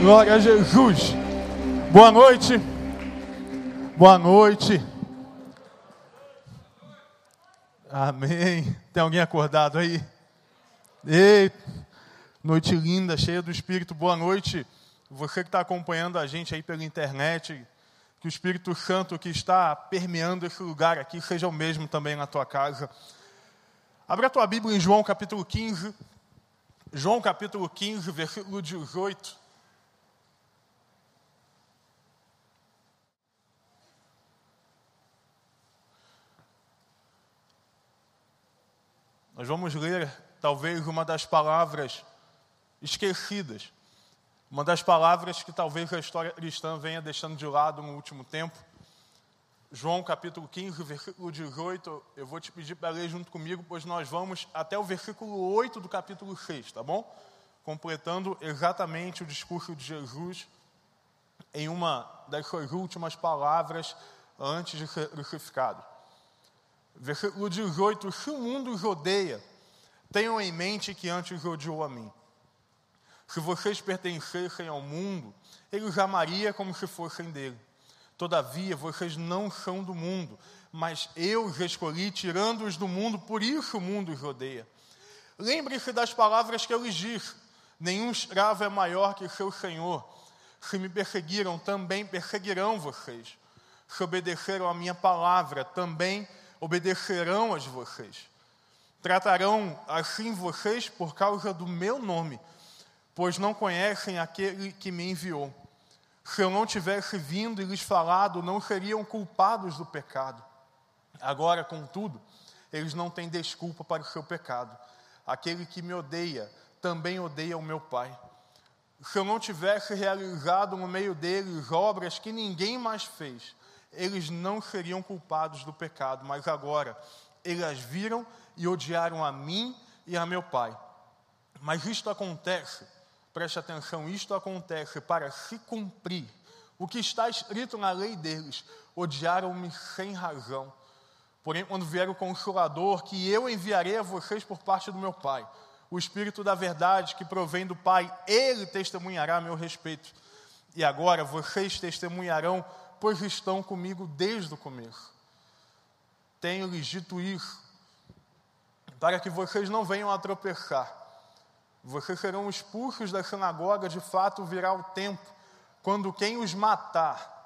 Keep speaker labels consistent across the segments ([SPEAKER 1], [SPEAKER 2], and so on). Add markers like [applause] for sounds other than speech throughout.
[SPEAKER 1] Glória a Jesus. Boa noite. Boa noite. Amém. Tem alguém acordado aí? Ei, noite linda, cheia do Espírito. Boa noite. Você que está acompanhando a gente aí pela internet, que o Espírito Santo que está permeando esse lugar aqui seja o mesmo também na tua casa. Abra a tua Bíblia em João capítulo 15. João capítulo 15, versículo 18. Nós vamos ler talvez uma das palavras esquecidas, uma das palavras que talvez a história cristã venha deixando de lado no último tempo. João capítulo 15, versículo 18, eu vou te pedir para ler junto comigo, pois nós vamos até o versículo 8 do capítulo 6, tá bom? Completando exatamente o discurso de Jesus em uma das suas últimas palavras antes de ser crucificado. Versículo 18: Se o mundo os odeia, tenham em mente que antes odiou a mim. Se vocês pertencessem ao mundo, ele os amaria como se fossem dele. Todavia, vocês não são do mundo, mas eu os escolhi, tirando-os do mundo, por isso o mundo os odeia. Lembre-se das palavras que eu lhes disse: nenhum escravo é maior que seu senhor. Se me perseguiram, também perseguirão vocês. Se obedeceram à minha palavra, também obedecerão as vocês. Tratarão assim vocês por causa do meu nome, pois não conhecem aquele que me enviou. Se eu não tivesse vindo e lhes falado, não seriam culpados do pecado. Agora, contudo, eles não têm desculpa para o seu pecado. Aquele que me odeia também odeia o meu Pai. Se eu não tivesse realizado no meio deles obras que ninguém mais fez, eles não seriam culpados do pecado, mas agora eles viram e odiaram a mim e a meu pai. Mas isto acontece, preste atenção, isto acontece para se cumprir o que está escrito na lei deles: odiaram-me sem razão. Porém, quando vier o Consolador, que eu enviarei a vocês por parte do meu Pai, o Espírito da Verdade que provém do Pai, ele testemunhará a meu respeito. E agora vocês testemunharão pois estão comigo desde o começo. Tenho-lhes dito isso, para que vocês não venham a tropeçar. Vocês serão expulsos da sinagoga, de fato virá o tempo, quando quem os matar,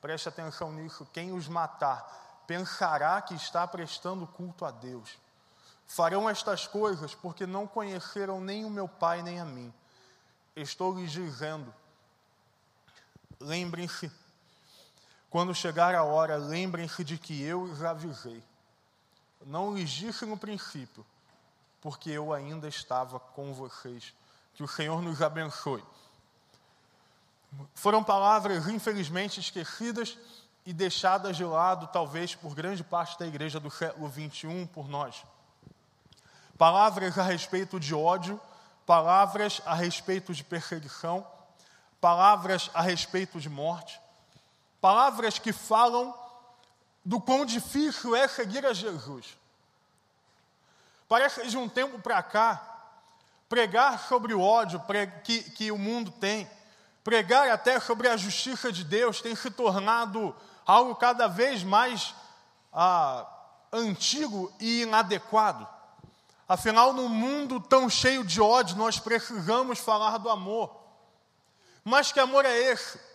[SPEAKER 1] preste atenção nisso, quem os matar, pensará que está prestando culto a Deus. Farão estas coisas porque não conheceram nem o meu Pai nem a mim. Estou lhes dizendo, lembrem-se quando chegar a hora, lembrem-se de que eu os avisei. Não lhes disse no princípio, porque eu ainda estava com vocês. Que o Senhor nos abençoe. Foram palavras, infelizmente, esquecidas e deixadas de lado, talvez por grande parte da igreja do século 21 por nós. Palavras a respeito de ódio, palavras a respeito de perseguição, palavras a respeito de morte, Palavras que falam do quão difícil é seguir a Jesus. Parece que de um tempo para cá, pregar sobre o ódio que, que o mundo tem, pregar até sobre a justiça de Deus tem se tornado algo cada vez mais ah, antigo e inadequado. Afinal, num mundo tão cheio de ódio, nós precisamos falar do amor. Mas que amor é esse?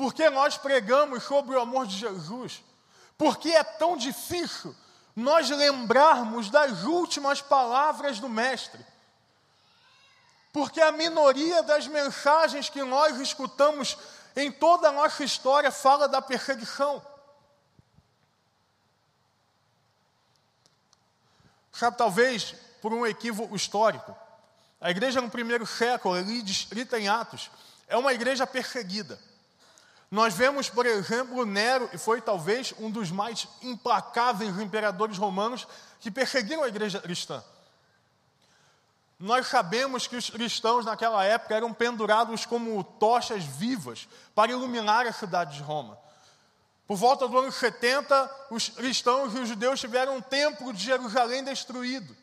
[SPEAKER 1] Porque nós pregamos sobre o amor de Jesus? Porque é tão difícil nós lembrarmos das últimas palavras do Mestre? Porque a minoria das mensagens que nós escutamos em toda a nossa história fala da perseguição. Sabe, talvez por um equívoco histórico, a igreja no primeiro século, ali descrita em Atos, é uma igreja perseguida. Nós vemos, por exemplo, Nero, e foi talvez um dos mais implacáveis imperadores romanos que perseguiram a igreja cristã. Nós sabemos que os cristãos naquela época eram pendurados como tochas vivas para iluminar a cidade de Roma. Por volta do ano 70, os cristãos e os judeus tiveram o templo de Jerusalém destruído.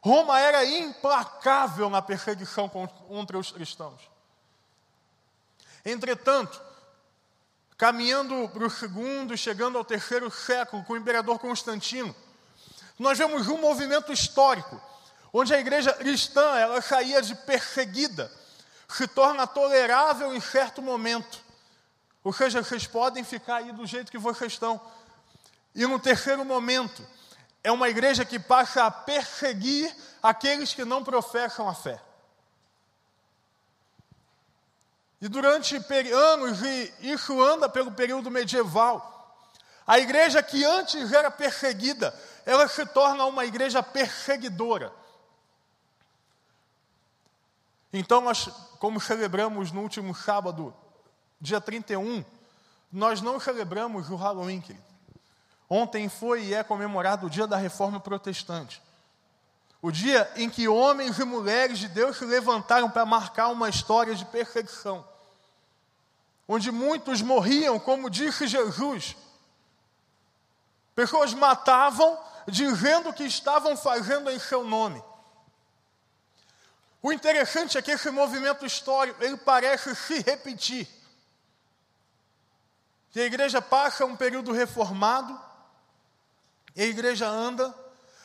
[SPEAKER 1] Roma era implacável na perseguição contra os cristãos. Entretanto, caminhando para o segundo, chegando ao terceiro século, com o imperador Constantino, nós vemos um movimento histórico, onde a igreja cristã ela saía de perseguida, se torna tolerável em certo momento. Ou seja, vocês podem ficar aí do jeito que vocês estão. E no terceiro momento, é uma igreja que passa a perseguir aqueles que não professam a fé. E durante anos, e isso anda pelo período medieval, a igreja que antes era perseguida, ela se torna uma igreja perseguidora. Então, nós, como celebramos no último sábado, dia 31, nós não celebramos o Halloween, querido. Ontem foi e é comemorado o dia da reforma protestante. O dia em que homens e mulheres de Deus se levantaram para marcar uma história de perseguição. Onde muitos morriam, como disse Jesus. Pessoas matavam dizendo que estavam fazendo em seu nome. O interessante é que esse movimento histórico, ele parece se repetir. Que a igreja passa um período reformado, e a igreja anda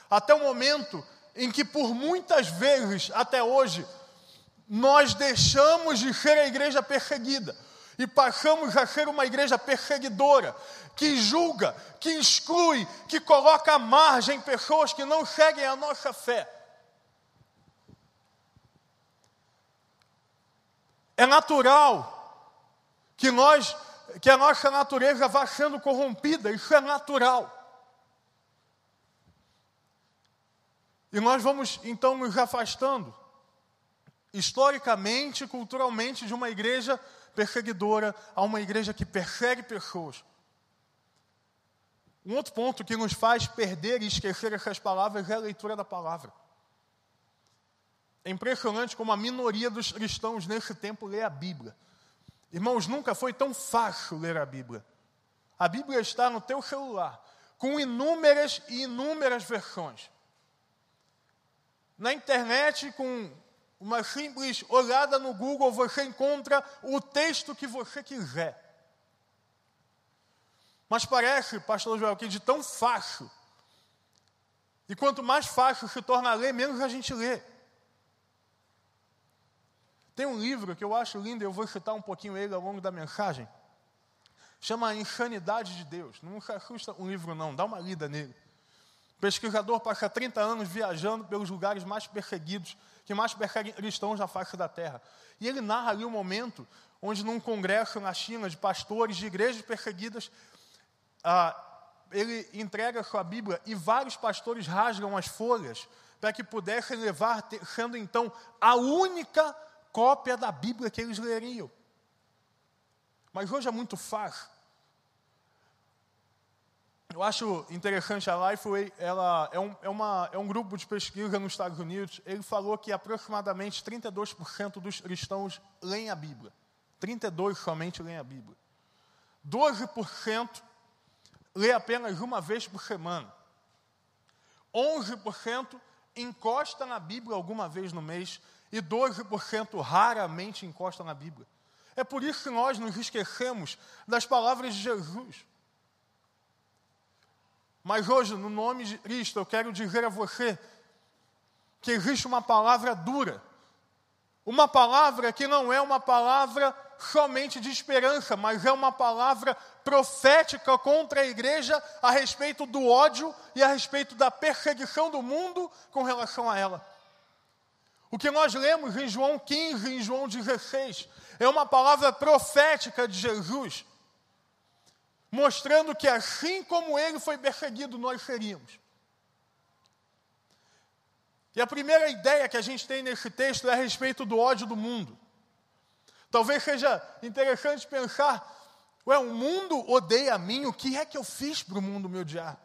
[SPEAKER 1] até o momento em que por muitas vezes, até hoje, nós deixamos de ser a igreja perseguida e passamos a ser uma igreja perseguidora, que julga, que exclui, que coloca à margem pessoas que não seguem a nossa fé. É natural que nós, que a nossa natureza vá sendo corrompida, isso é natural. E nós vamos então nos afastando, historicamente, culturalmente, de uma igreja perseguidora a uma igreja que persegue pessoas. Um outro ponto que nos faz perder e esquecer essas palavras é a leitura da palavra. É impressionante como a minoria dos cristãos nesse tempo lê a Bíblia. Irmãos, nunca foi tão fácil ler a Bíblia. A Bíblia está no teu celular, com inúmeras e inúmeras versões na internet, com uma simples olhada no Google, você encontra o texto que você quiser. Mas parece, pastor Joel, que de tão fácil, e quanto mais fácil se torna a ler, menos a gente lê. Tem um livro que eu acho lindo, eu vou citar um pouquinho ele ao longo da mensagem. Chama Insanidade de Deus. Não se assusta um livro, não, dá uma lida nele. O pesquisador passa 30 anos viajando pelos lugares mais perseguidos, que mais perseguem cristãos na face da terra. E ele narra ali um momento onde, num congresso na China de pastores de igrejas perseguidas, ah, ele entrega sua Bíblia e vários pastores rasgam as folhas para que pudessem levar, sendo então a única cópia da Bíblia que eles leriam. Mas hoje é muito fácil eu acho interessante a Lifeway, ela é um, é, uma, é um grupo de pesquisa nos Estados Unidos. Ele falou que aproximadamente 32% dos cristãos leem a Bíblia. 32% somente leem a Bíblia. 12% lê apenas uma vez por semana. 11% encosta na Bíblia alguma vez no mês e 12% raramente encosta na Bíblia. É por isso que nós nos esquecemos das palavras de Jesus. Mas hoje, no nome de Cristo, eu quero dizer a você que existe uma palavra dura. Uma palavra que não é uma palavra somente de esperança, mas é uma palavra profética contra a igreja a respeito do ódio e a respeito da perseguição do mundo com relação a ela. O que nós lemos em João 15, em João 16, é uma palavra profética de Jesus mostrando que assim como ele foi perseguido, nós seríamos. E a primeira ideia que a gente tem nesse texto é a respeito do ódio do mundo. Talvez seja interessante pensar: ué, o mundo odeia a mim, o que é que eu fiz para o mundo me odiar?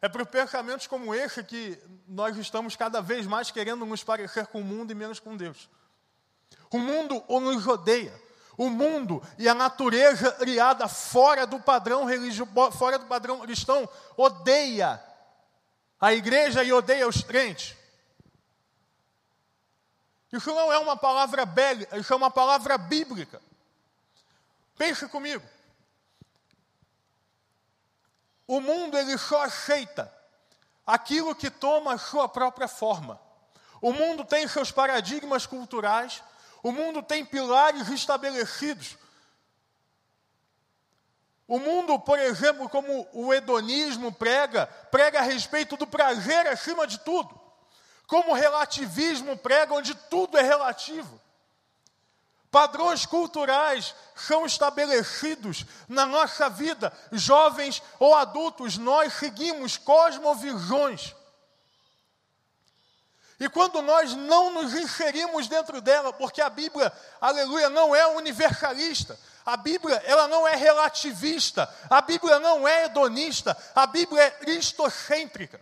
[SPEAKER 1] É por pensamentos como esse que nós estamos cada vez mais querendo nos parecer com o mundo e menos com Deus. O mundo nos odeia o mundo e a natureza criada fora do padrão religioso, fora do padrão cristão, odeia a igreja e odeia os crentes. Isso não é uma palavra bélica, isso é uma palavra bíblica. Pense comigo. O mundo ele só aceita aquilo que toma a sua própria forma. O mundo tem seus paradigmas culturais, o mundo tem pilares estabelecidos. O mundo, por exemplo, como o hedonismo prega, prega a respeito do prazer acima de tudo. Como o relativismo prega, onde tudo é relativo. Padrões culturais são estabelecidos na nossa vida, jovens ou adultos, nós seguimos cosmovisões. E quando nós não nos inserimos dentro dela, porque a Bíblia, aleluia, não é universalista, a Bíblia, ela não é relativista, a Bíblia não é hedonista, a Bíblia é cristocêntrica.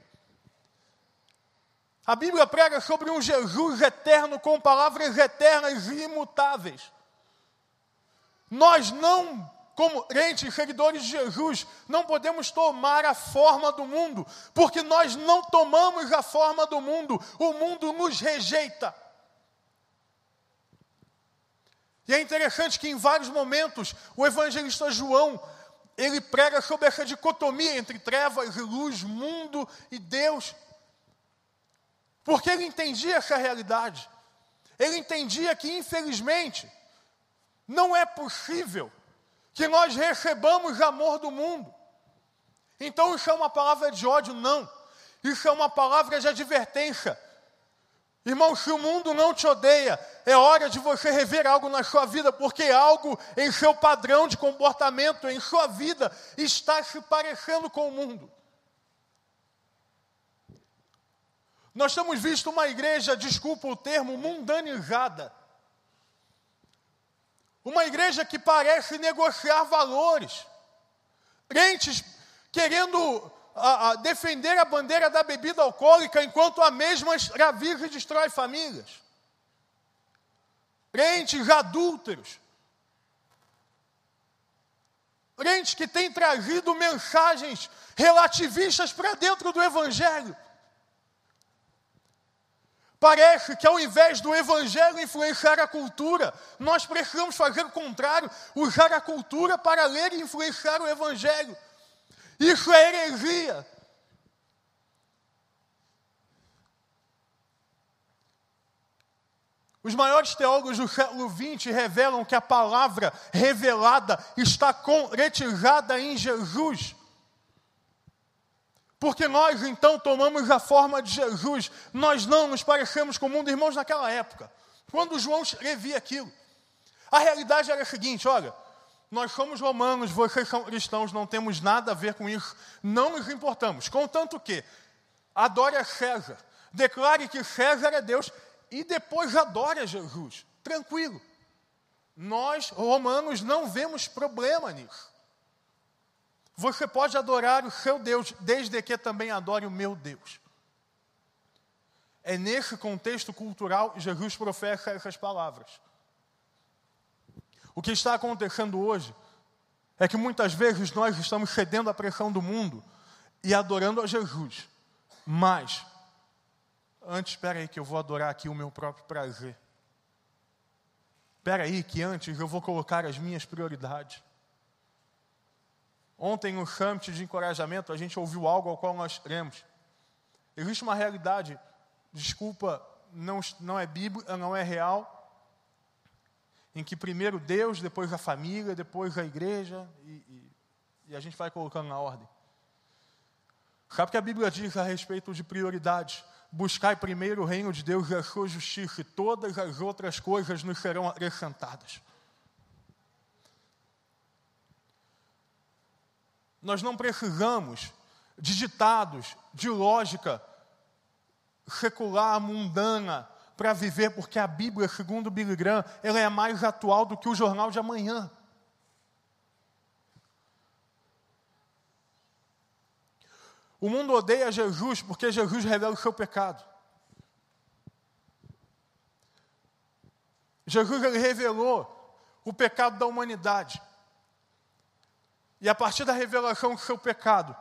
[SPEAKER 1] A Bíblia prega sobre um Jesus eterno com palavras eternas e imutáveis. Nós não, como crentes, seguidores de Jesus, não podemos tomar a forma do mundo, porque nós não tomamos a forma do mundo, o mundo nos rejeita. E é interessante que em vários momentos o evangelista João, ele prega sobre essa dicotomia entre trevas e luz, mundo e Deus. Porque ele entendia essa realidade. Ele entendia que, infelizmente, não é possível que nós recebamos amor do mundo. Então, isso é uma palavra de ódio? Não. Isso é uma palavra de advertência. Irmão, se o mundo não te odeia, é hora de você rever algo na sua vida, porque algo em seu padrão de comportamento, em sua vida, está se parecendo com o mundo. Nós temos visto uma igreja, desculpa o termo, mundanizada. Uma igreja que parece negociar valores. Crentes querendo a, a, defender a bandeira da bebida alcoólica enquanto a mesma escraviza e destrói famílias. Crentes adúlteros. Crentes que têm trazido mensagens relativistas para dentro do Evangelho. Parece que ao invés do evangelho influenciar a cultura, nós precisamos fazer o contrário, usar a cultura para ler e influenciar o evangelho. Isso é heresia. Os maiores teólogos do século XX revelam que a palavra revelada está concretizada em Jesus. Porque nós então tomamos a forma de Jesus, nós não nos parecemos com o mundo, irmãos, naquela época, quando João escrevia aquilo. A realidade era a seguinte: olha, nós somos romanos, vocês são cristãos, não temos nada a ver com isso, não nos importamos. Contanto que adore a César, declare que César é Deus e depois adore a Jesus. Tranquilo. Nós, romanos, não vemos problema nisso. Você pode adorar o seu Deus, desde que também adore o meu Deus. É nesse contexto cultural Jesus professa essas palavras. O que está acontecendo hoje é que muitas vezes nós estamos cedendo à pressão do mundo e adorando a Jesus. Mas, antes, espera aí que eu vou adorar aqui o meu próprio prazer. Espera aí que antes eu vou colocar as minhas prioridades. Ontem, no summit de encorajamento, a gente ouviu algo ao qual nós cremos. Existe uma realidade, desculpa, não, não é bíblica, não é real, em que primeiro Deus, depois a família, depois a igreja, e, e, e a gente vai colocando na ordem. Sabe o que a Bíblia diz a respeito de prioridades? Buscai primeiro o reino de Deus e a sua justiça, e todas as outras coisas nos serão acrescentadas. Nós não precisamos de ditados, de lógica secular, mundana, para viver, porque a Bíblia, segundo Billy Graham, ela é mais atual do que o jornal de amanhã. O mundo odeia Jesus porque Jesus revela o seu pecado. Jesus revelou o pecado da humanidade. E a partir da revelação do seu pecado,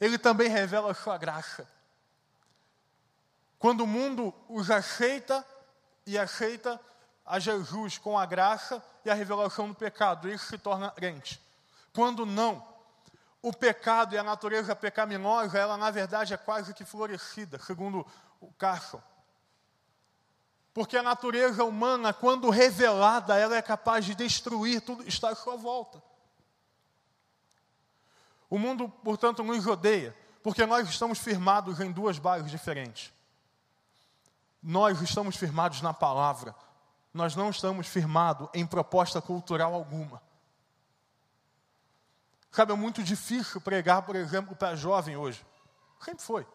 [SPEAKER 1] ele também revela a sua graça. Quando o mundo os aceita e aceita a Jesus com a graça e a revelação do pecado, ele se torna crente. Quando não, o pecado e a natureza pecaminosa, ela na verdade é quase que florescida, segundo o Carson. Porque a natureza humana, quando revelada, ela é capaz de destruir tudo que está à sua volta. O mundo, portanto, nos odeia, porque nós estamos firmados em duas bases diferentes. Nós estamos firmados na palavra, nós não estamos firmados em proposta cultural alguma. Sabe, é muito difícil pregar, por exemplo, para jovem hoje. Sempre foi.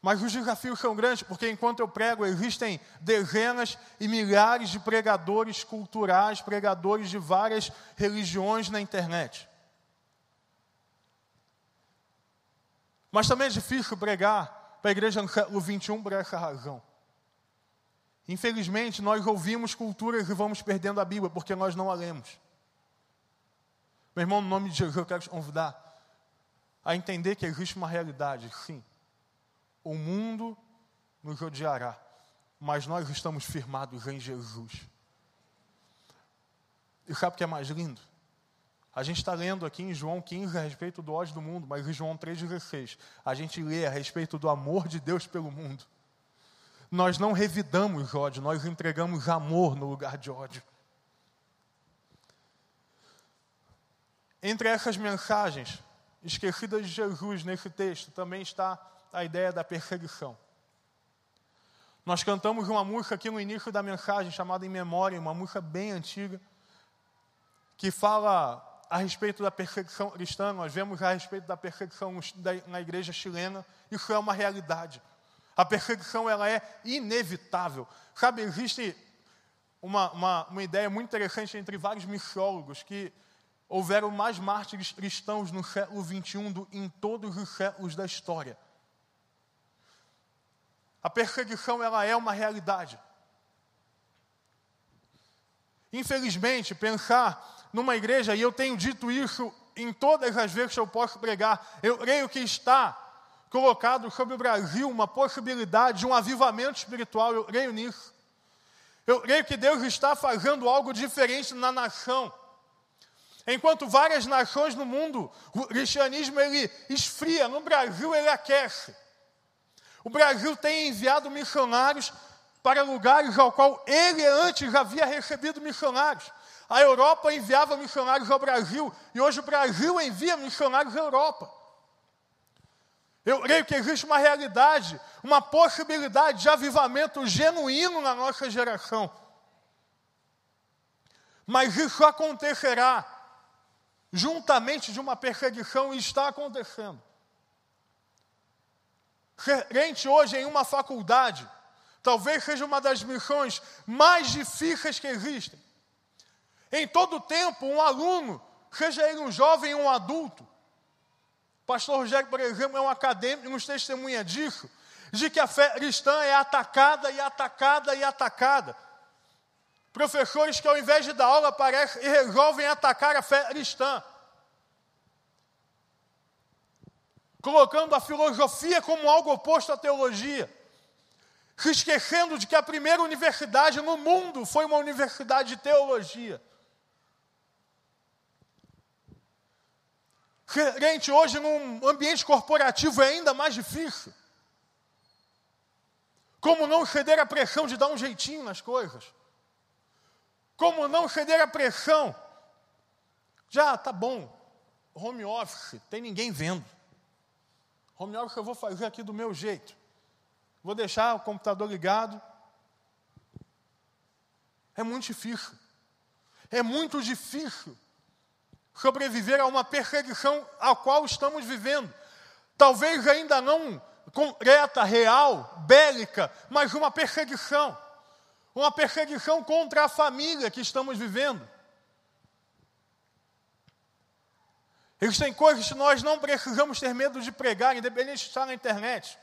[SPEAKER 1] Mas os desafios são grandes, porque enquanto eu prego, existem dezenas e milhares de pregadores culturais, pregadores de várias religiões na internet. Mas também é difícil pregar para a igreja no século XXI por essa razão. Infelizmente, nós ouvimos culturas e vamos perdendo a Bíblia porque nós não a lemos. Meu irmão, no nome de Jesus, eu quero te convidar a entender que existe uma realidade, sim. O mundo nos odiará, mas nós estamos firmados em Jesus. E sabe o que é mais lindo? A gente está lendo aqui em João 15 a respeito do ódio do mundo, mas em João 3,16 a gente lê a respeito do amor de Deus pelo mundo. Nós não revidamos ódio, nós entregamos amor no lugar de ódio. Entre essas mensagens esquecidas de Jesus nesse texto também está a ideia da perseguição. Nós cantamos uma música aqui no início da mensagem chamada Em Memória, uma música bem antiga, que fala a respeito da perseguição cristã, nós vemos a respeito da perseguição na igreja chilena, isso é uma realidade. A perseguição ela é inevitável. Sabe, existe uma, uma, uma ideia muito interessante entre vários missiólogos que houveram mais mártires cristãos no século XXI do em todos os séculos da história. A perseguição ela é uma realidade. Infelizmente, pensar numa igreja, e eu tenho dito isso em todas as vezes que eu posso pregar, eu creio que está colocado sobre o Brasil uma possibilidade de um avivamento espiritual, eu creio nisso. Eu creio que Deus está fazendo algo diferente na nação. Enquanto várias nações no mundo, o cristianismo ele esfria, no Brasil ele aquece. O Brasil tem enviado missionários para lugares ao qual ele antes havia recebido missionários. A Europa enviava missionários ao Brasil e hoje o Brasil envia missionários à Europa. Eu creio que existe uma realidade, uma possibilidade de avivamento genuíno na nossa geração. Mas isso acontecerá juntamente de uma perseguição, e está acontecendo. Crente hoje em uma faculdade, talvez seja uma das missões mais difíceis que existem. Em todo tempo, um aluno, seja ele um jovem ou um adulto, pastor Rogério, por exemplo, é um acadêmico nos testemunha disso, de que a fé cristã é atacada e atacada e atacada. Professores que ao invés de dar aula aparecem e resolvem atacar a fé cristã. Colocando a filosofia como algo oposto à teologia. Se esquecendo de que a primeira universidade no mundo foi uma universidade de teologia. Gente, hoje num ambiente corporativo é ainda mais difícil. Como não ceder à pressão de dar um jeitinho nas coisas? Como não ceder à pressão? Já tá bom, home office, tem ninguém vendo. Home office eu vou fazer aqui do meu jeito. Vou deixar o computador ligado. É muito difícil. É muito difícil sobreviver a uma perseguição a qual estamos vivendo. Talvez ainda não concreta, real, bélica, mas uma perseguição uma perseguição contra a família que estamos vivendo. Existem coisas que nós não precisamos ter medo de pregar, independente de estar na internet.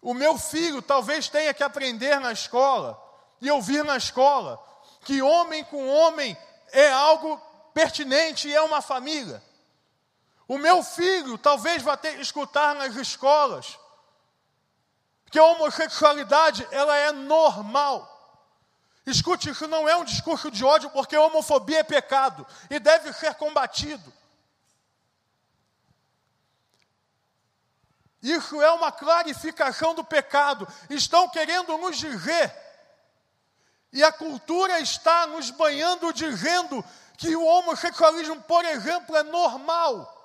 [SPEAKER 1] O meu filho talvez tenha que aprender na escola e ouvir na escola que homem com homem é algo pertinente e é uma família. O meu filho talvez vá ter que escutar nas escolas que a homossexualidade ela é normal. Escute, isso não é um discurso de ódio, porque a homofobia é pecado e deve ser combatido. Isso é uma clarificação do pecado. Estão querendo nos dizer, e a cultura está nos banhando, dizendo que o homossexualismo, por exemplo, é normal.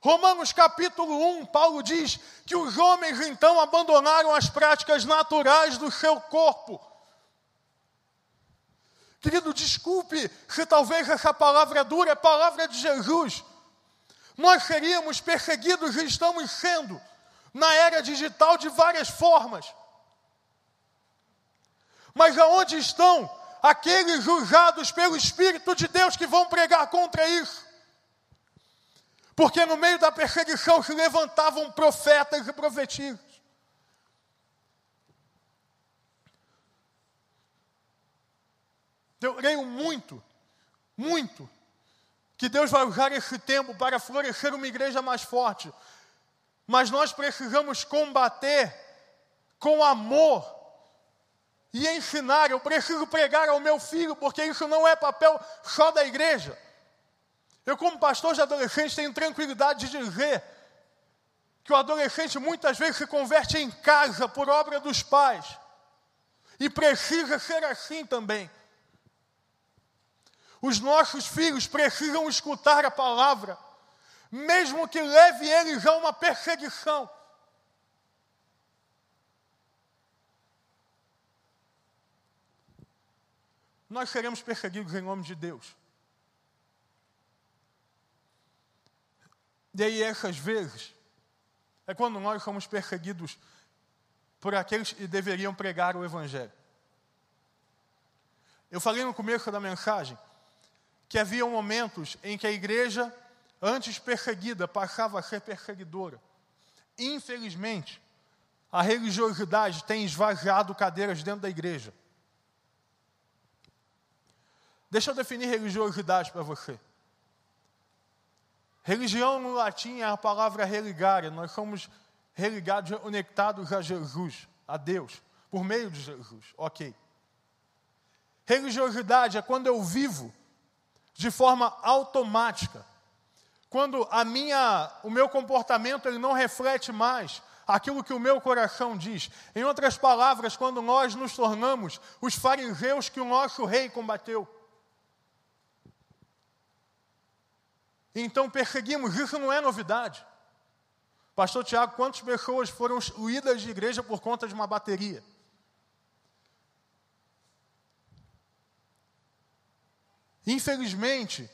[SPEAKER 1] Romanos capítulo 1, Paulo diz que os homens então abandonaram as práticas naturais do seu corpo. Querido, desculpe se talvez essa palavra dura, é palavra de Jesus. Nós seríamos perseguidos e estamos sendo na era digital de várias formas. Mas aonde estão aqueles julgados pelo Espírito de Deus que vão pregar contra isso? Porque no meio da perseguição se levantavam profetas e profetisas. Eu creio muito, muito, que Deus vai usar esse tempo para florescer uma igreja mais forte. Mas nós precisamos combater com amor e ensinar. Eu preciso pregar ao meu filho, porque isso não é papel só da igreja. Eu, como pastor de adolescentes, tenho tranquilidade de dizer que o adolescente muitas vezes se converte em casa por obra dos pais. E precisa ser assim também. Os nossos filhos precisam escutar a palavra, mesmo que leve eles a uma perseguição. Nós seremos perseguidos em nome de Deus. E aí, essas vezes, é quando nós somos perseguidos por aqueles que deveriam pregar o Evangelho. Eu falei no começo da mensagem que havia momentos em que a igreja, antes perseguida, passava a ser perseguidora. Infelizmente, a religiosidade tem esvaziado cadeiras dentro da igreja. Deixa eu definir religiosidade para você. Religião no latim é a palavra religare. Nós somos religados, conectados a Jesus, a Deus, por meio de Jesus. Ok. Religiosidade é quando eu vivo de forma automática. Quando a minha, o meu comportamento ele não reflete mais aquilo que o meu coração diz. Em outras palavras, quando nós nos tornamos os fariseus que o nosso rei combateu. Então perseguimos, isso não é novidade. Pastor Tiago, quantas pessoas foram excluídas de igreja por conta de uma bateria? Infelizmente,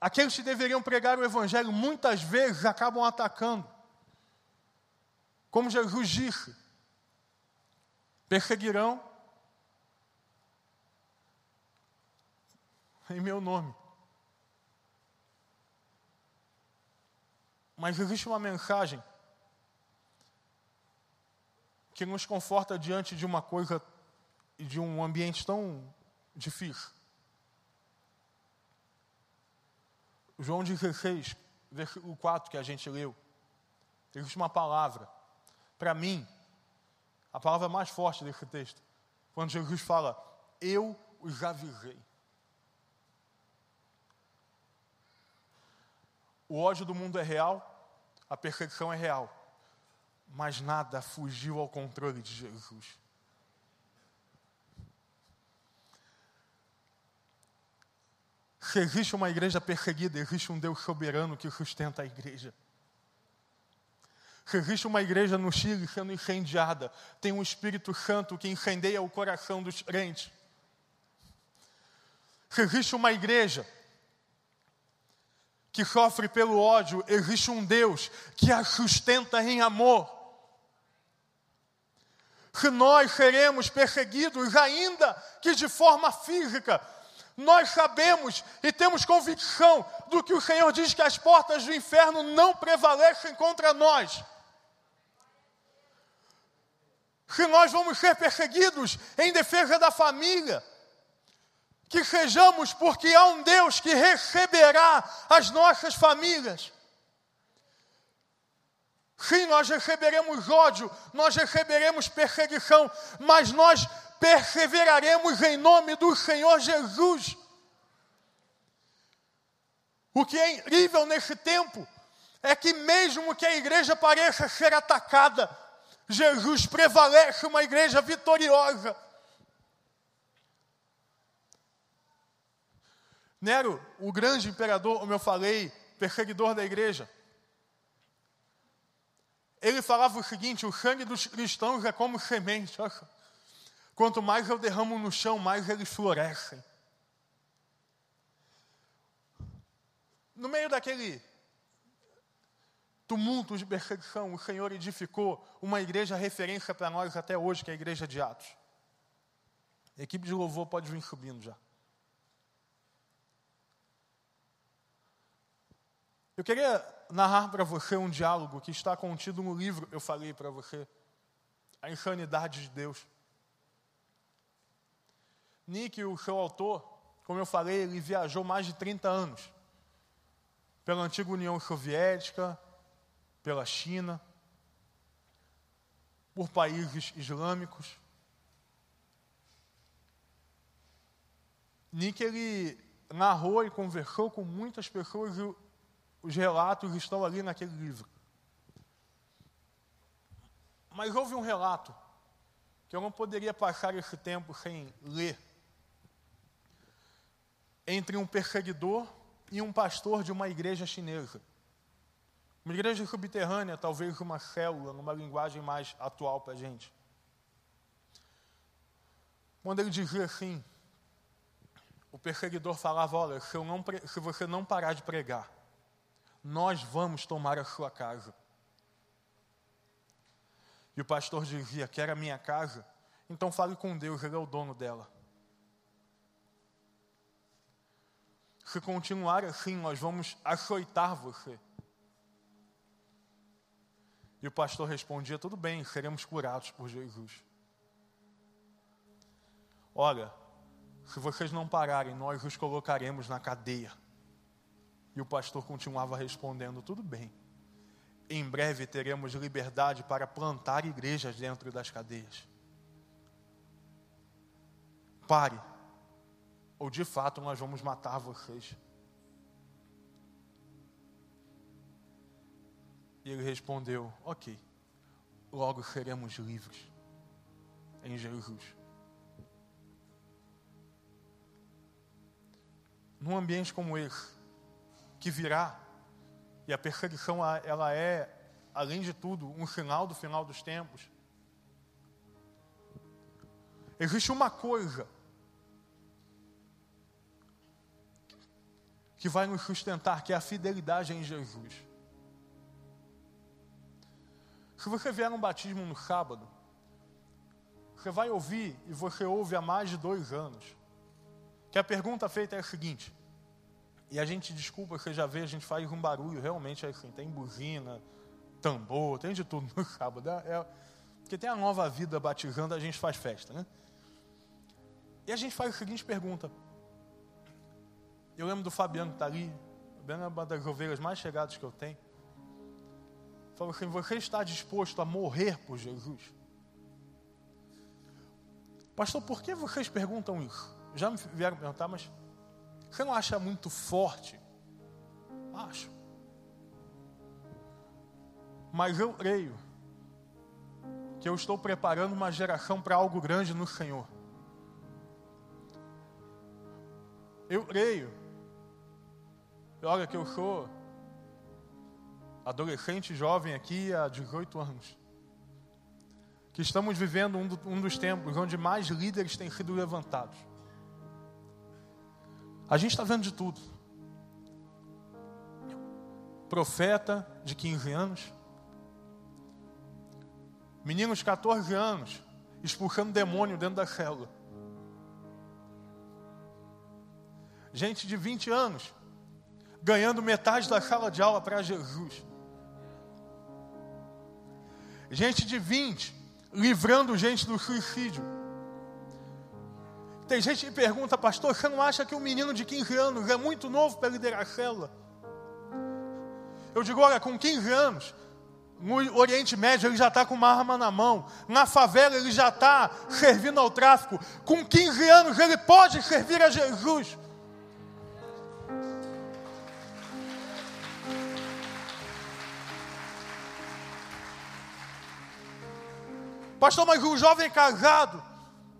[SPEAKER 1] aqueles que deveriam pregar o Evangelho muitas vezes acabam atacando. Como Jesus disse: perseguirão em meu nome. Mas existe uma mensagem que nos conforta diante de uma coisa e de um ambiente tão difícil. João 16, versículo 4 que a gente leu, existe uma palavra. Para mim, a palavra mais forte desse texto, quando Jesus fala, eu os avisei. O ódio do mundo é real, a perseguição é real, mas nada fugiu ao controle de Jesus. Se existe uma igreja perseguida, existe um Deus soberano que sustenta a igreja. Se existe uma igreja no Chile sendo incendiada, tem um Espírito Santo que incendeia o coração dos crentes. Se existe uma igreja que sofre pelo ódio, existe um Deus que a sustenta em amor. Se nós seremos perseguidos, ainda que de forma física, nós sabemos e temos convicção do que o Senhor diz que as portas do inferno não prevalecem contra nós. Se nós vamos ser perseguidos em defesa da família, que sejamos, porque há um Deus que receberá as nossas famílias. Sim, nós receberemos ódio, nós receberemos perseguição, mas nós perseveraremos em nome do Senhor Jesus. O que é incrível nesse tempo é que, mesmo que a igreja pareça ser atacada, Jesus prevalece uma igreja vitoriosa. Nero, o grande imperador, como eu falei, perseguidor da igreja, ele falava o seguinte: o sangue dos cristãos é como semente. Quanto mais eu derramo no chão, mais eles florescem. No meio daquele tumulto de perseguição, o Senhor edificou uma igreja referência para nós até hoje, que é a igreja de Atos. A equipe de louvor pode vir subindo já. Eu queria narrar para você um diálogo que está contido no livro, eu falei para você, A Insanidade de Deus. Nick, o seu autor, como eu falei, ele viajou mais de 30 anos pela antiga União Soviética, pela China, por países islâmicos. Nick ele narrou e conversou com muitas pessoas os relatos estão ali naquele livro. Mas houve um relato que eu não poderia passar esse tempo sem ler. Entre um perseguidor e um pastor de uma igreja chinesa. Uma igreja subterrânea, talvez uma célula, numa linguagem mais atual para a gente. Quando ele dizia assim, o perseguidor falava: Olha, se, não, se você não parar de pregar, nós vamos tomar a sua casa. E o pastor dizia: Quer a minha casa? Então fale com Deus, Ele é o dono dela. Se continuar assim, nós vamos açoitar você. E o pastor respondia: Tudo bem, seremos curados por Jesus. Olha, se vocês não pararem, nós os colocaremos na cadeia. E o pastor continuava respondendo: Tudo bem. Em breve teremos liberdade para plantar igrejas dentro das cadeias. Pare, ou de fato nós vamos matar vocês. E ele respondeu: Ok, logo seremos livres em Jesus. Num ambiente como esse, que virá. E a perseguição, ela é, além de tudo, um sinal do final dos tempos. Existe uma coisa que vai nos sustentar, que é a fidelidade em Jesus. Se você vier um batismo no sábado, você vai ouvir, e você ouve há mais de dois anos, que a pergunta feita é a seguinte: e a gente, desculpa, você já vê, a gente faz um barulho, realmente é assim, tem buzina, tambor, tem de tudo no [laughs] sábado. É, é, porque tem a nova vida batizando, a gente faz festa, né? E a gente faz a seguinte pergunta. Eu lembro do Fabiano que está ali, Fabiano é uma das ovelhas mais chegadas que eu tenho. Falou assim, você está disposto a morrer por Jesus? Pastor, por que vocês perguntam isso? Já me vieram perguntar, mas você não acha muito forte? Acho. Mas eu creio que eu estou preparando uma geração para algo grande no Senhor. Eu creio. Olha que eu sou adolescente jovem aqui há 18 anos. Que estamos vivendo um, do, um dos tempos onde mais líderes têm sido levantados. A gente está vendo de tudo. Profeta de 15 anos. Meninos de 14 anos expulsando demônio dentro da célula. Gente de 20 anos ganhando metade da sala de aula para Jesus. Gente de 20 livrando gente do suicídio. Tem gente que pergunta, pastor, você não acha que um menino de 15 anos é muito novo para liderar a célula? Eu digo, olha, com 15 anos, no Oriente Médio ele já está com uma arma na mão. Na favela ele já está servindo ao tráfico. Com 15 anos ele pode servir a Jesus. Pastor, mas um jovem casado,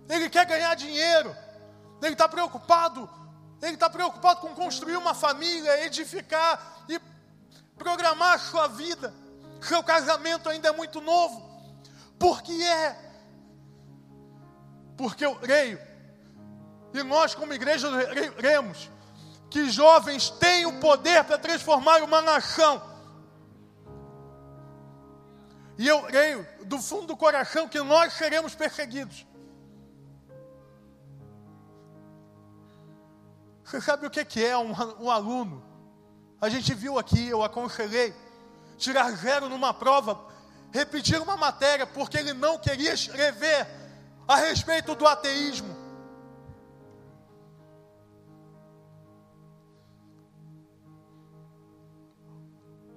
[SPEAKER 1] ele quer ganhar dinheiro, ele está preocupado, ele está preocupado com construir uma família, edificar e programar a sua vida. Seu casamento ainda é muito novo. Por que é? Porque eu creio, e nós como igreja cremos, que jovens têm o poder para transformar uma nação. E eu creio do fundo do coração que nós seremos perseguidos. Você sabe o que é um, um aluno? A gente viu aqui, eu aconselhei, tirar zero numa prova, repetir uma matéria, porque ele não queria escrever a respeito do ateísmo.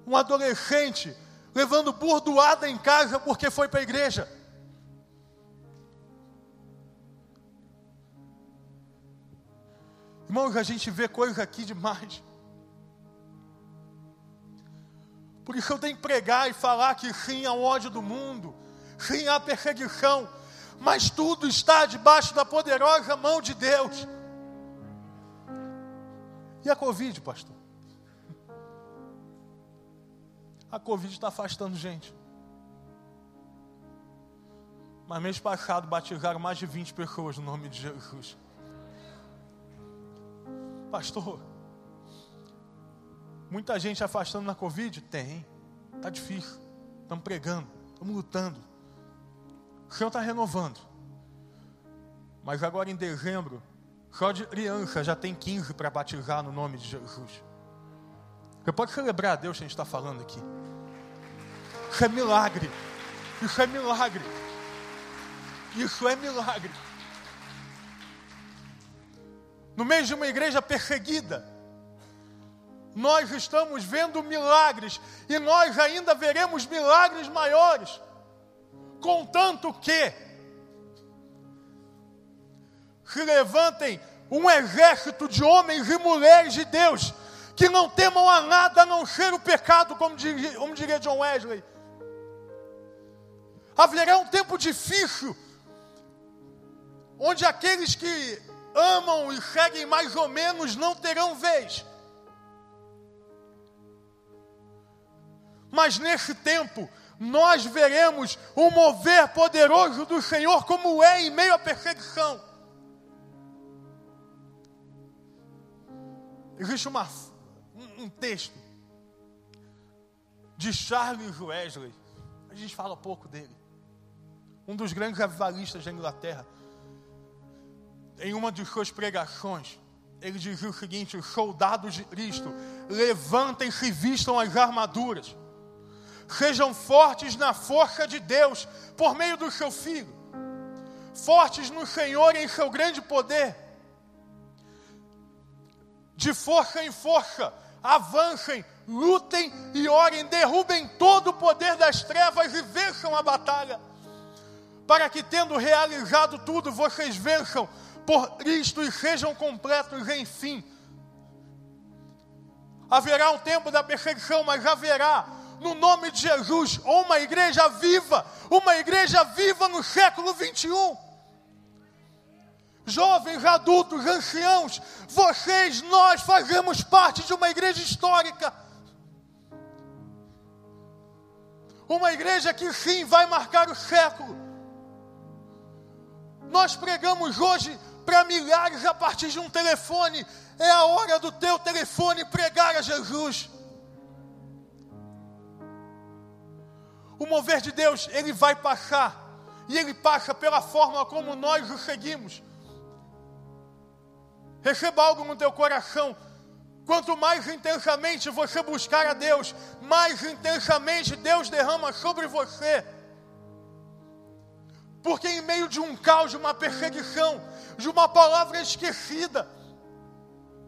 [SPEAKER 1] Um adolescente levando burdoada em casa porque foi para a igreja. Irmãos, a gente vê coisa aqui demais. Por isso eu tenho que pregar e falar que sim há ódio do mundo, sim há perseguição, mas tudo está debaixo da poderosa mão de Deus. E a Covid, pastor? a Covid está afastando gente. Mas mês passado batizaram mais de 20 pessoas no nome de Jesus. Pastor, muita gente afastando na Covid? Tem. Está difícil. Estamos pregando, estamos lutando. O Senhor está renovando. Mas agora em dezembro, só de criança já tem 15 para batizar no nome de Jesus. Você pode celebrar a Deus que a gente está falando aqui. Isso é milagre. Isso é milagre. Isso é milagre. No meio de uma igreja perseguida, nós estamos vendo milagres e nós ainda veremos milagres maiores. Contanto que se levantem um exército de homens e mulheres de Deus que não temam a nada a não ser o pecado, como diria, como diria John Wesley. Haverá um tempo difícil, onde aqueles que amam e seguem mais ou menos não terão vez. Mas nesse tempo, nós veremos o mover poderoso do Senhor, como é em meio à perseguição. Existe uma um, texto de Charles Wesley. A gente fala pouco dele. Um dos grandes avivalistas da Inglaterra. Em uma de suas pregações, ele dizia o seguinte: os soldados de Cristo, levantem-se e vistam as armaduras. Sejam fortes na força de Deus, por meio do seu Filho. Fortes no Senhor em seu grande poder. De força em força, avancem, lutem e orem, derrubem todo o poder das trevas e vençam a batalha. Para que, tendo realizado tudo, vocês vençam por Cristo e sejam completos, enfim. Haverá um tempo da perseguição, mas haverá, no nome de Jesus, uma igreja viva, uma igreja viva no século 21 jovens, adultos, anciãos, vocês, nós fazemos parte de uma igreja histórica. Uma igreja que sim vai marcar o século. Nós pregamos hoje para milhares a partir de um telefone. É a hora do teu telefone pregar a Jesus. O mover de Deus, ele vai passar. E ele passa pela forma como nós o seguimos. Receba algo no teu coração. Quanto mais intensamente você buscar a Deus, mais intensamente Deus derrama sobre você. Porque em meio de um caos, de uma perseguição, de uma palavra esquecida,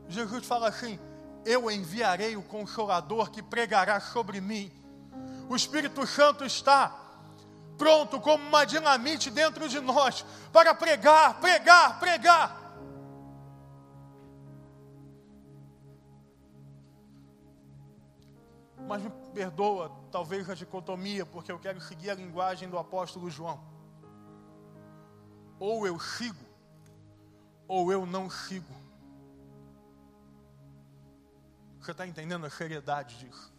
[SPEAKER 1] Jesus fala assim: Eu enviarei o consolador que pregará sobre mim. O Espírito Santo está pronto como uma dinamite dentro de nós para pregar, pregar, pregar. Mas me perdoa, talvez a dicotomia, porque eu quero seguir a linguagem do apóstolo João. Ou eu sigo, ou eu não sigo. Você está entendendo a seriedade disso?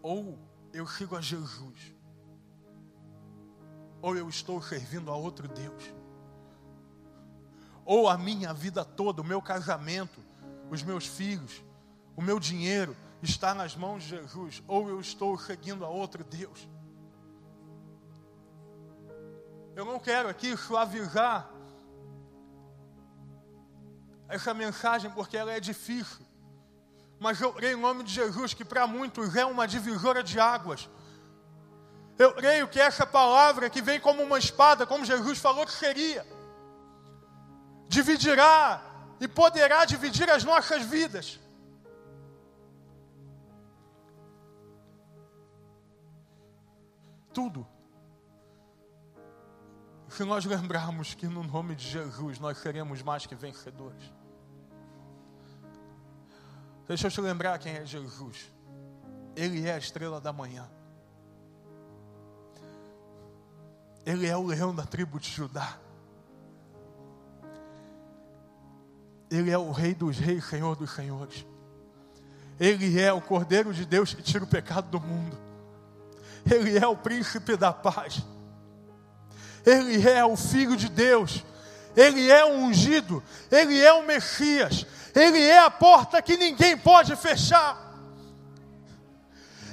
[SPEAKER 1] Ou eu sigo a Jesus, ou eu estou servindo a outro Deus. Ou a minha vida toda, o meu casamento, os meus filhos, o meu dinheiro está nas mãos de Jesus, ou eu estou seguindo a outro Deus. Eu não quero aqui suavizar essa mensagem porque ela é difícil. Mas eu creio em nome de Jesus que para muitos é uma divisora de águas. Eu creio que essa palavra que vem como uma espada, como Jesus falou que seria, dividirá e poderá dividir as nossas vidas. Tudo. Se nós lembrarmos que no nome de Jesus nós seremos mais que vencedores. Deixa eu te lembrar quem é Jesus. Ele é a estrela da manhã. Ele é o leão da tribo de Judá. Ele é o Rei dos Reis, Senhor dos Senhores. Ele é o Cordeiro de Deus que tira o pecado do mundo. Ele é o Príncipe da Paz. Ele é o Filho de Deus. Ele é o ungido. Ele é o Messias. Ele é a porta que ninguém pode fechar.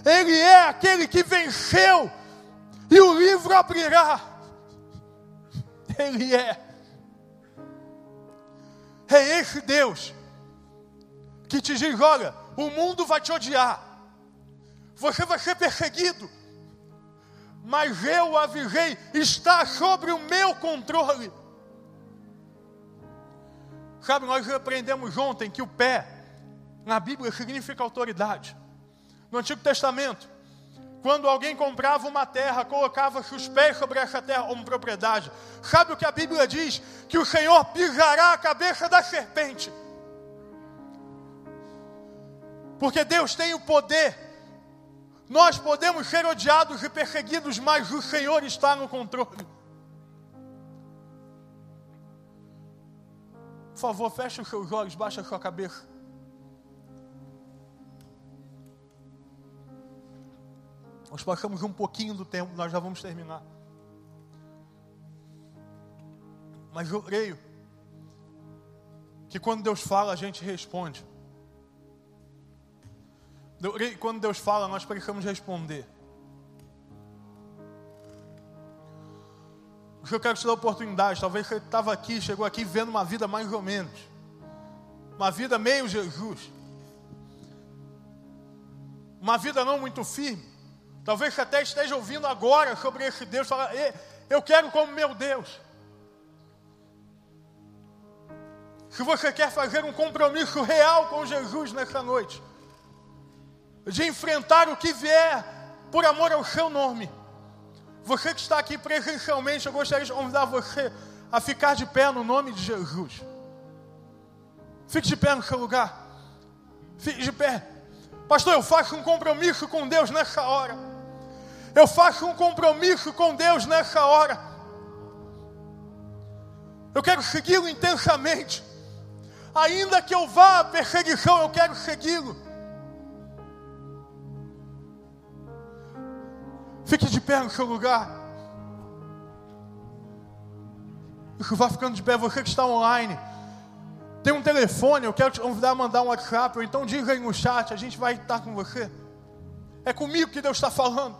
[SPEAKER 1] Ele é aquele que venceu e o livro abrirá. Ele é. É esse Deus que te diz: olha, o mundo vai te odiar, você vai ser perseguido, mas eu avisei, está sobre o meu controle. Sabe, nós aprendemos ontem que o pé, na Bíblia, significa autoridade. No Antigo Testamento, quando alguém comprava uma terra, colocava os pés sobre essa terra como propriedade. Sabe o que a Bíblia diz? Que o Senhor pisará a cabeça da serpente. Porque Deus tem o poder. Nós podemos ser odiados e perseguidos, mas o Senhor está no controle. Por favor, feche os seus olhos, baixa a sua cabeça. Nós passamos um pouquinho do tempo, nós já vamos terminar. Mas eu creio que quando Deus fala, a gente responde. Quando Deus fala, nós precisamos responder. Eu quero te dar oportunidade. Talvez você estava aqui, chegou aqui vendo uma vida mais ou menos. Uma vida meio Jesus. Uma vida não muito firme. Talvez você até esteja ouvindo agora sobre esse Deus, falar, eu quero como meu Deus. Se você quer fazer um compromisso real com Jesus nessa noite, de enfrentar o que vier por amor ao seu nome, você que está aqui presencialmente, eu gostaria de convidar você a ficar de pé no nome de Jesus. Fique de pé no seu lugar. Fique de pé. Pastor, eu faço um compromisso com Deus nessa hora. Eu faço um compromisso com Deus nessa hora. Eu quero segui-lo intensamente. Ainda que eu vá à perseguição, eu quero segui-lo. Fique de pé no seu lugar. Isso vai ficando de pé, você que está online. Tem um telefone, eu quero te convidar a mandar um WhatsApp, ou então diga aí no chat, a gente vai estar com você. É comigo que Deus está falando.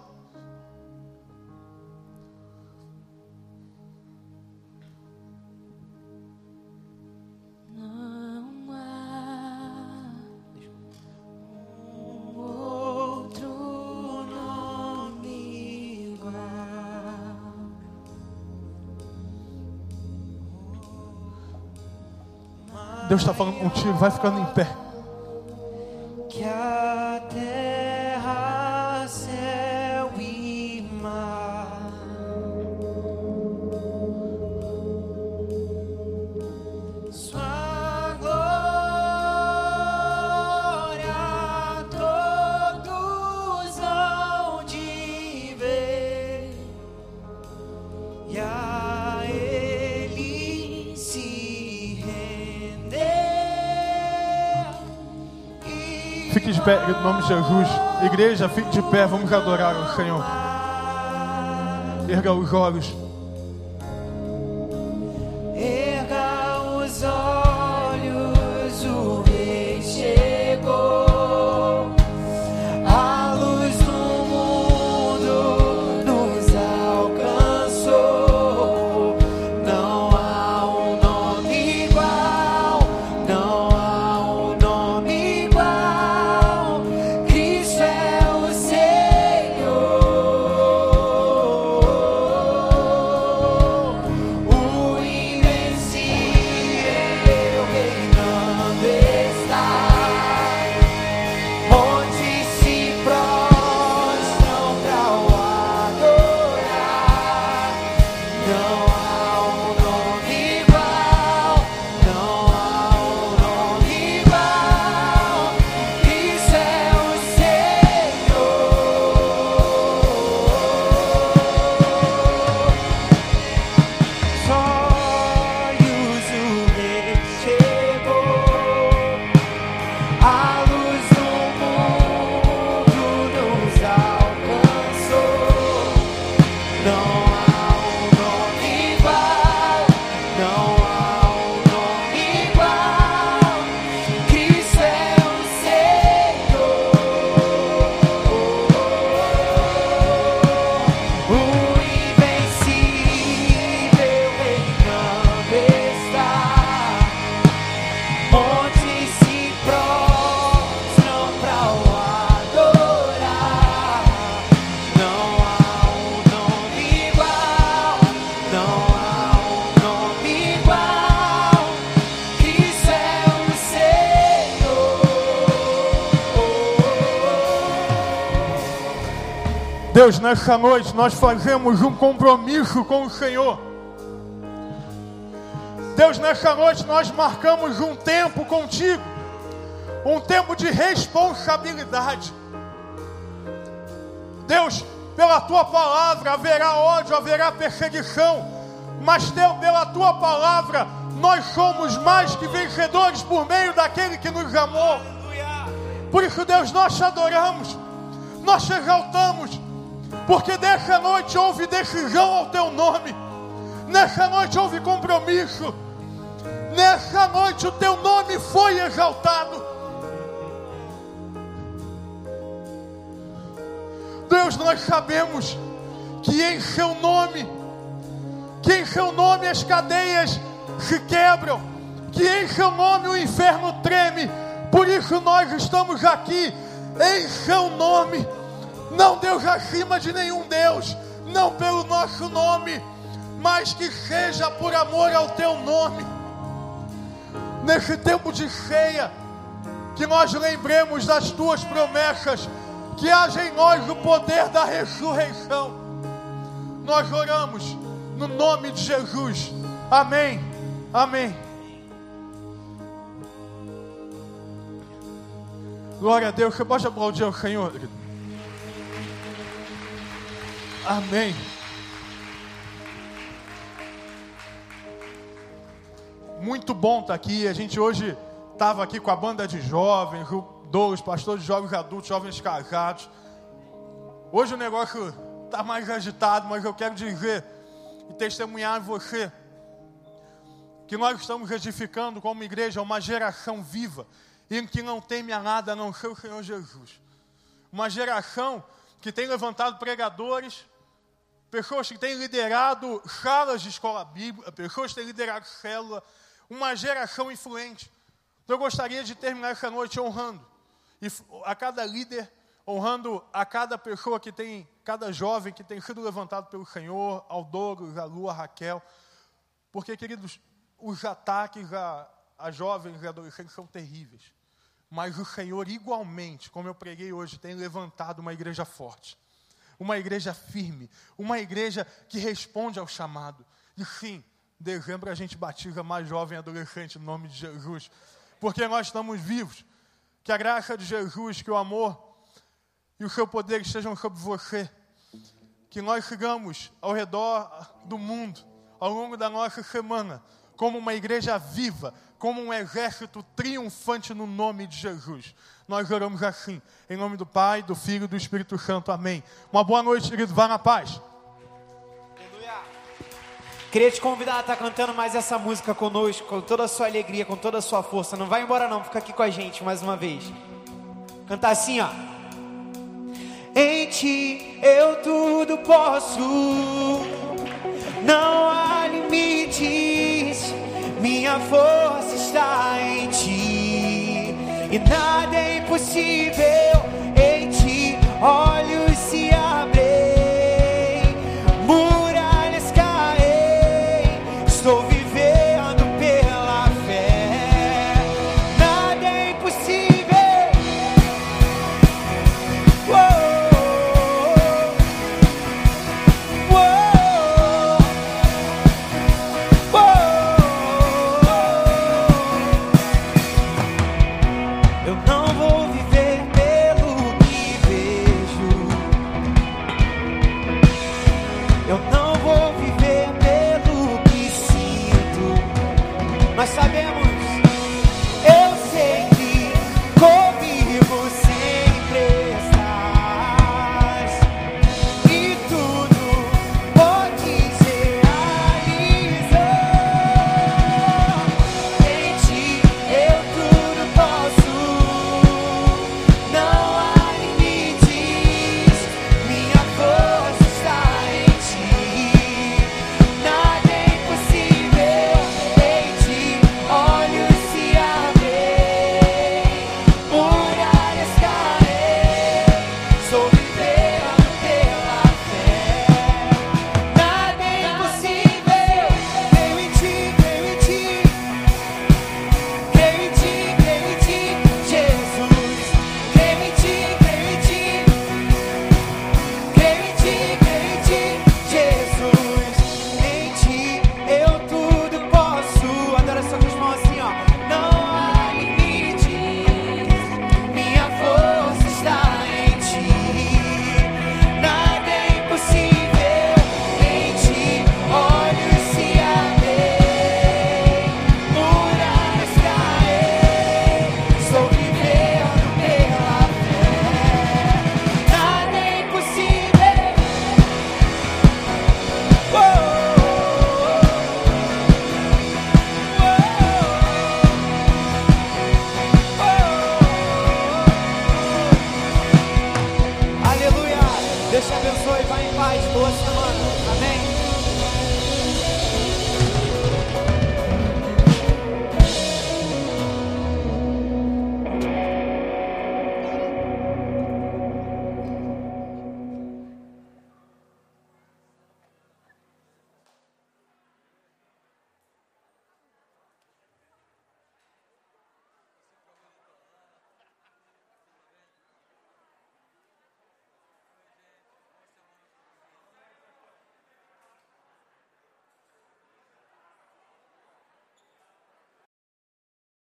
[SPEAKER 1] Deus está falando contigo, vai ficando em pé. Pé, em nome de Jesus. Igreja, fique de pé, vamos adorar o Senhor. Erga os olhos. Deus, nessa noite nós fazemos um compromisso com o Senhor. Deus, nessa noite nós marcamos um tempo contigo, um tempo de responsabilidade. Deus, pela tua palavra haverá ódio, haverá perseguição, mas Deus, pela tua palavra nós somos mais que vencedores por meio daquele que nos amou. Por isso, Deus, nós te adoramos, nós te exaltamos porque nessa noite houve decisão ao teu nome, nessa noite houve compromisso, nessa noite o teu nome foi exaltado. Deus, nós sabemos que em seu nome, que em seu nome as cadeias se quebram, que em seu nome o inferno treme, por isso nós estamos aqui em seu nome não Deus acima de nenhum Deus, não pelo nosso nome, mas que seja por amor ao teu nome. Nesse tempo de ceia, que nós lembremos das tuas promessas, que haja em nós o poder da ressurreição. Nós oramos no nome de Jesus. Amém. Amém. Glória a Deus. Você pode aplaudir ao Senhor, querido? Amém. Muito bom estar aqui. A gente hoje estava aqui com a banda de jovens, dois pastores de jovens adultos, jovens casados. Hoje o negócio está mais agitado, mas eu quero dizer e testemunhar a você que nós estamos edificando como igreja uma geração viva em que não teme a nada a não ser o Senhor Jesus. Uma geração que tem levantado pregadores pessoas que têm liderado salas de escola bíblica, pessoas que têm liderado célula, uma geração influente. Então eu gostaria de terminar essa noite honrando a cada líder, honrando a cada pessoa que tem, cada jovem que tem sido levantado pelo Senhor, ao Douglas, Lua, Raquel, porque, queridos, os ataques a, a jovens e adolescentes são terríveis. Mas o Senhor, igualmente, como eu preguei hoje, tem levantado uma igreja forte uma igreja firme, uma igreja que responde ao chamado. E sim, dezembro a gente batiza mais jovem adolescente no nome de Jesus, porque nós estamos vivos. Que a graça de Jesus, que o amor e o seu poder estejam sobre você. Que nós sigamos ao redor do mundo, ao longo da nossa semana, como uma igreja viva, como um exército triunfante no nome de Jesus. Nós oramos assim, em nome do Pai, do Filho e do Espírito Santo. Amém. Uma boa noite, querido. Vá na paz.
[SPEAKER 2] Queria te convidar a estar cantando mais essa música conosco, com toda a sua alegria, com toda a sua força. Não vai embora não, fica aqui com a gente mais uma vez. Cantar assim, ó. Em ti eu tudo posso, não há limites. Minha força está em ti e nada é impossível em ti. Olhos